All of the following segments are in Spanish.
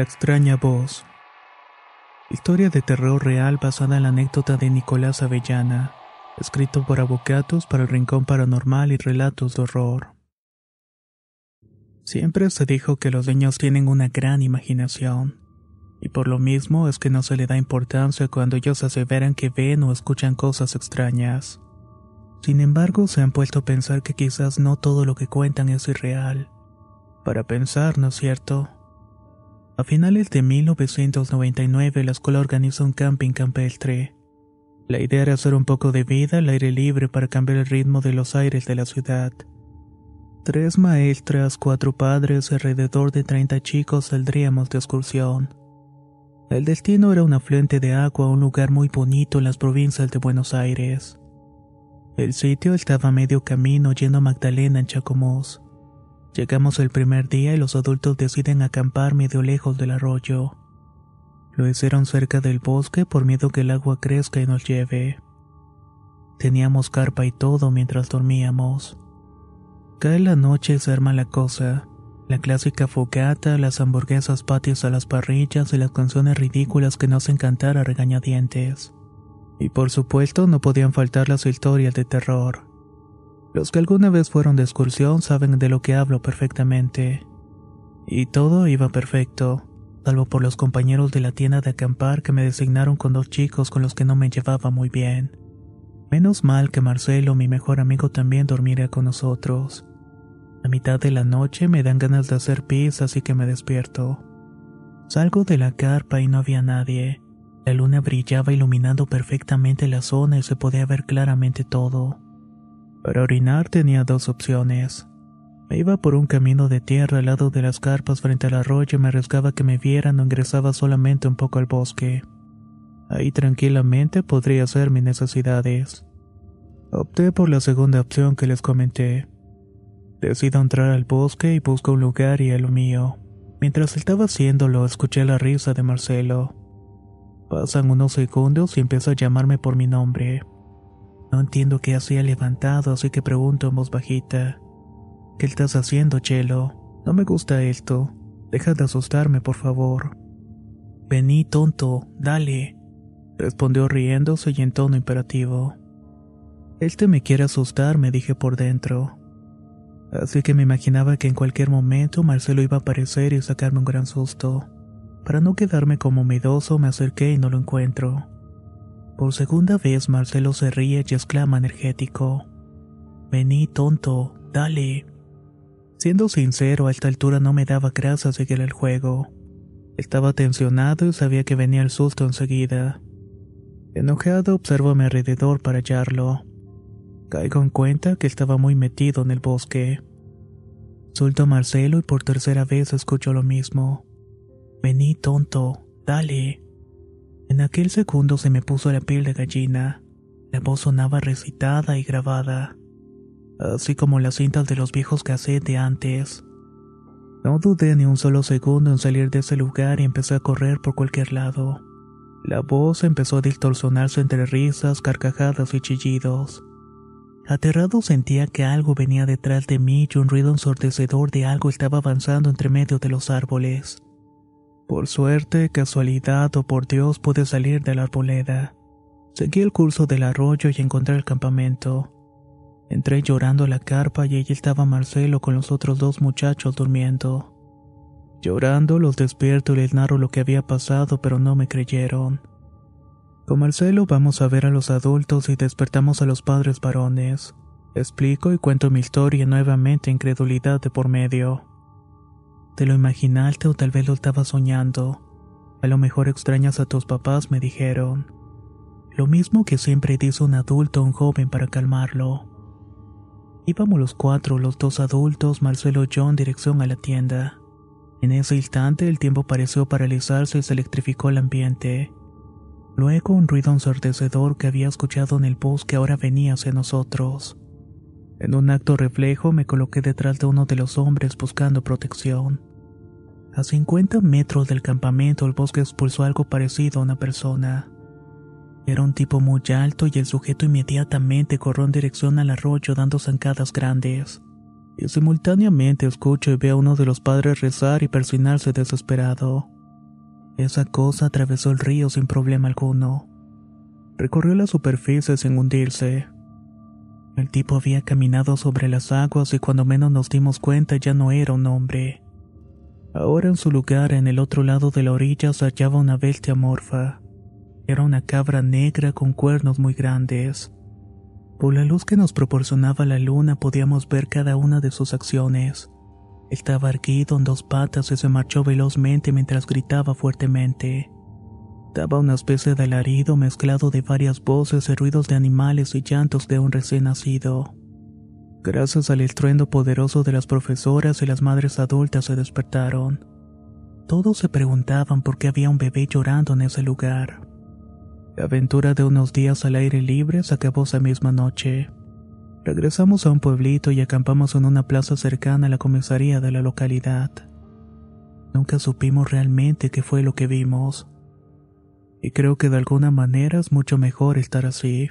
La extraña voz. Historia de terror real basada en la anécdota de Nicolás Avellana, escrito por Avocatos para el Rincón Paranormal y Relatos de Horror. Siempre se dijo que los niños tienen una gran imaginación, y por lo mismo es que no se le da importancia cuando ellos aseveran que ven o escuchan cosas extrañas. Sin embargo, se han puesto a pensar que quizás no todo lo que cuentan es irreal. Para pensar, ¿no es cierto? A finales de 1999 la escuela organizó un camping campestre. La idea era hacer un poco de vida al aire libre para cambiar el ritmo de los aires de la ciudad. Tres maestras, cuatro padres y alrededor de 30 chicos saldríamos de excursión. El destino era un afluente de agua un lugar muy bonito en las provincias de Buenos Aires. El sitio estaba a medio camino yendo a Magdalena en Chacomús. Llegamos el primer día y los adultos deciden acampar medio lejos del arroyo. Lo hicieron cerca del bosque por miedo que el agua crezca y nos lleve. Teníamos carpa y todo mientras dormíamos. Cae la noche y se arma la cosa. La clásica fogata, las hamburguesas patios a las parrillas y las canciones ridículas que nos cantar a regañadientes. Y por supuesto no podían faltar las historias de terror. Los que alguna vez fueron de excursión saben de lo que hablo perfectamente. Y todo iba perfecto, salvo por los compañeros de la tienda de acampar que me designaron con dos chicos con los que no me llevaba muy bien. Menos mal que Marcelo, mi mejor amigo, también dormiría con nosotros. A mitad de la noche me dan ganas de hacer pis, así que me despierto. Salgo de la carpa y no había nadie. La luna brillaba iluminando perfectamente la zona y se podía ver claramente todo. Para orinar tenía dos opciones. Me iba por un camino de tierra al lado de las carpas frente al arroyo y me arriesgaba que me vieran o ingresaba solamente un poco al bosque. Ahí tranquilamente podría hacer mis necesidades. Opté por la segunda opción que les comenté. Decido entrar al bosque y busco un lugar y a lo mío. Mientras estaba haciéndolo, escuché la risa de Marcelo. Pasan unos segundos y empieza a llamarme por mi nombre. No entiendo qué hacía levantado, así que pregunto en voz bajita. ¿Qué estás haciendo, Chelo? No me gusta esto. Deja de asustarme, por favor. Vení, tonto, dale. Respondió riéndose y en tono imperativo. Este me quiere asustar, me dije por dentro. Así que me imaginaba que en cualquier momento Marcelo iba a aparecer y sacarme un gran susto. Para no quedarme como miedoso, me acerqué y no lo encuentro. Por segunda vez Marcelo se ríe y exclama energético. Vení, tonto, dale. Siendo sincero, a esta altura no me daba grasa seguir el juego. Estaba tensionado y sabía que venía el susto enseguida. Enojado observo a mi alrededor para hallarlo. Caigo en cuenta que estaba muy metido en el bosque. Suelto a Marcelo y por tercera vez escucho lo mismo. Vení, tonto, dale. En aquel segundo se me puso la piel de gallina. La voz sonaba recitada y grabada, así como las cintas de los viejos cassettes de antes. No dudé ni un solo segundo en salir de ese lugar y empecé a correr por cualquier lado. La voz empezó a distorsionarse entre risas, carcajadas y chillidos. Aterrado sentía que algo venía detrás de mí y un ruido ensordecedor de algo estaba avanzando entre medio de los árboles. Por suerte, casualidad o por Dios pude salir de la arboleda. Seguí el curso del arroyo y encontré el campamento. Entré llorando a la carpa y allí estaba Marcelo con los otros dos muchachos durmiendo. Llorando los despierto y les narro lo que había pasado, pero no me creyeron. Con Marcelo vamos a ver a los adultos y despertamos a los padres varones. Explico y cuento mi historia nuevamente incredulidad de por medio. ¿Te lo imaginaste o tal vez lo estaba soñando? A lo mejor extrañas a tus papás, me dijeron. Lo mismo que siempre dice un adulto a un joven para calmarlo. Íbamos los cuatro, los dos adultos, Marcelo y yo, en dirección a la tienda. En ese instante el tiempo pareció paralizarse y se electrificó el ambiente. Luego un ruido ensordecedor que había escuchado en el bosque ahora venía hacia nosotros. En un acto reflejo me coloqué detrás de uno de los hombres buscando protección. A 50 metros del campamento el bosque expulsó algo parecido a una persona. Era un tipo muy alto y el sujeto inmediatamente corrió en dirección al arroyo dando zancadas grandes. Y simultáneamente escucho y veo a uno de los padres rezar y persinarse desesperado. Esa cosa atravesó el río sin problema alguno. Recorrió la superficie sin hundirse. El tipo había caminado sobre las aguas y cuando menos nos dimos cuenta ya no era un hombre. Ahora en su lugar, en el otro lado de la orilla, se hallaba una bestia morfa. Era una cabra negra con cuernos muy grandes. Por la luz que nos proporcionaba la luna podíamos ver cada una de sus acciones. Estaba erguido en dos patas y se marchó velozmente mientras gritaba fuertemente. Daba una especie de alarido mezclado de varias voces y ruidos de animales y llantos de un recién nacido. Gracias al estruendo poderoso de las profesoras y las madres adultas se despertaron. Todos se preguntaban por qué había un bebé llorando en ese lugar. La aventura de unos días al aire libre se acabó esa misma noche. Regresamos a un pueblito y acampamos en una plaza cercana a la comisaría de la localidad. Nunca supimos realmente qué fue lo que vimos. Y creo que de alguna manera es mucho mejor estar así.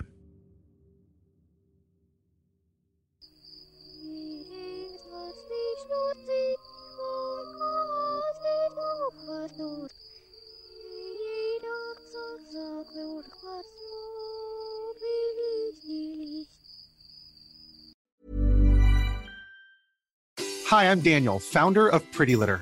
Hi, I'm Daniel, founder of Pretty Litter.